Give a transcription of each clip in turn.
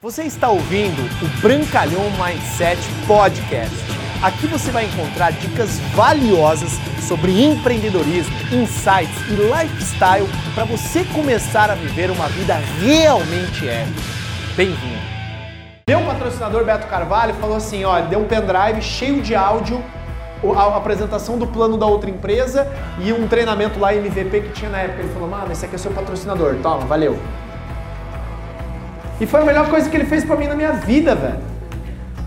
Você está ouvindo o Brancalhão Mindset Podcast. Aqui você vai encontrar dicas valiosas sobre empreendedorismo, insights e lifestyle para você começar a viver uma vida realmente épica. Bem-vindo! Meu patrocinador Beto Carvalho falou assim: olha, deu um pendrive cheio de áudio, a apresentação do plano da outra empresa e um treinamento lá MVP que tinha na época. Ele falou: mano, esse aqui é seu patrocinador, toma, valeu. E foi a melhor coisa que ele fez para mim na minha vida, velho.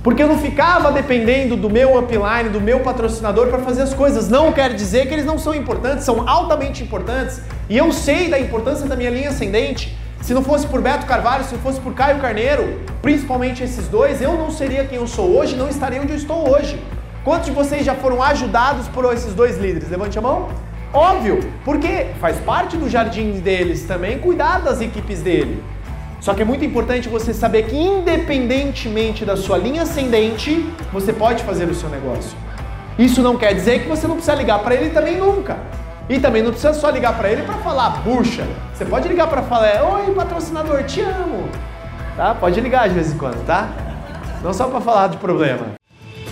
Porque eu não ficava dependendo do meu upline, do meu patrocinador para fazer as coisas. Não quer dizer que eles não são importantes, são altamente importantes. E eu sei da importância da minha linha ascendente. Se não fosse por Beto Carvalho, se não fosse por Caio Carneiro, principalmente esses dois, eu não seria quem eu sou hoje, não estaria onde eu estou hoje. Quantos de vocês já foram ajudados por esses dois líderes? Levante a mão. Óbvio, porque faz parte do jardim deles também cuidar das equipes dele. Só que é muito importante você saber que, independentemente da sua linha ascendente, você pode fazer o seu negócio. Isso não quer dizer que você não precisa ligar para ele também nunca. E também não precisa só ligar para ele para falar, puxa. Você pode ligar para falar, oi patrocinador, te amo. Tá? Pode ligar de vez em quando, tá? Não só para falar de problema.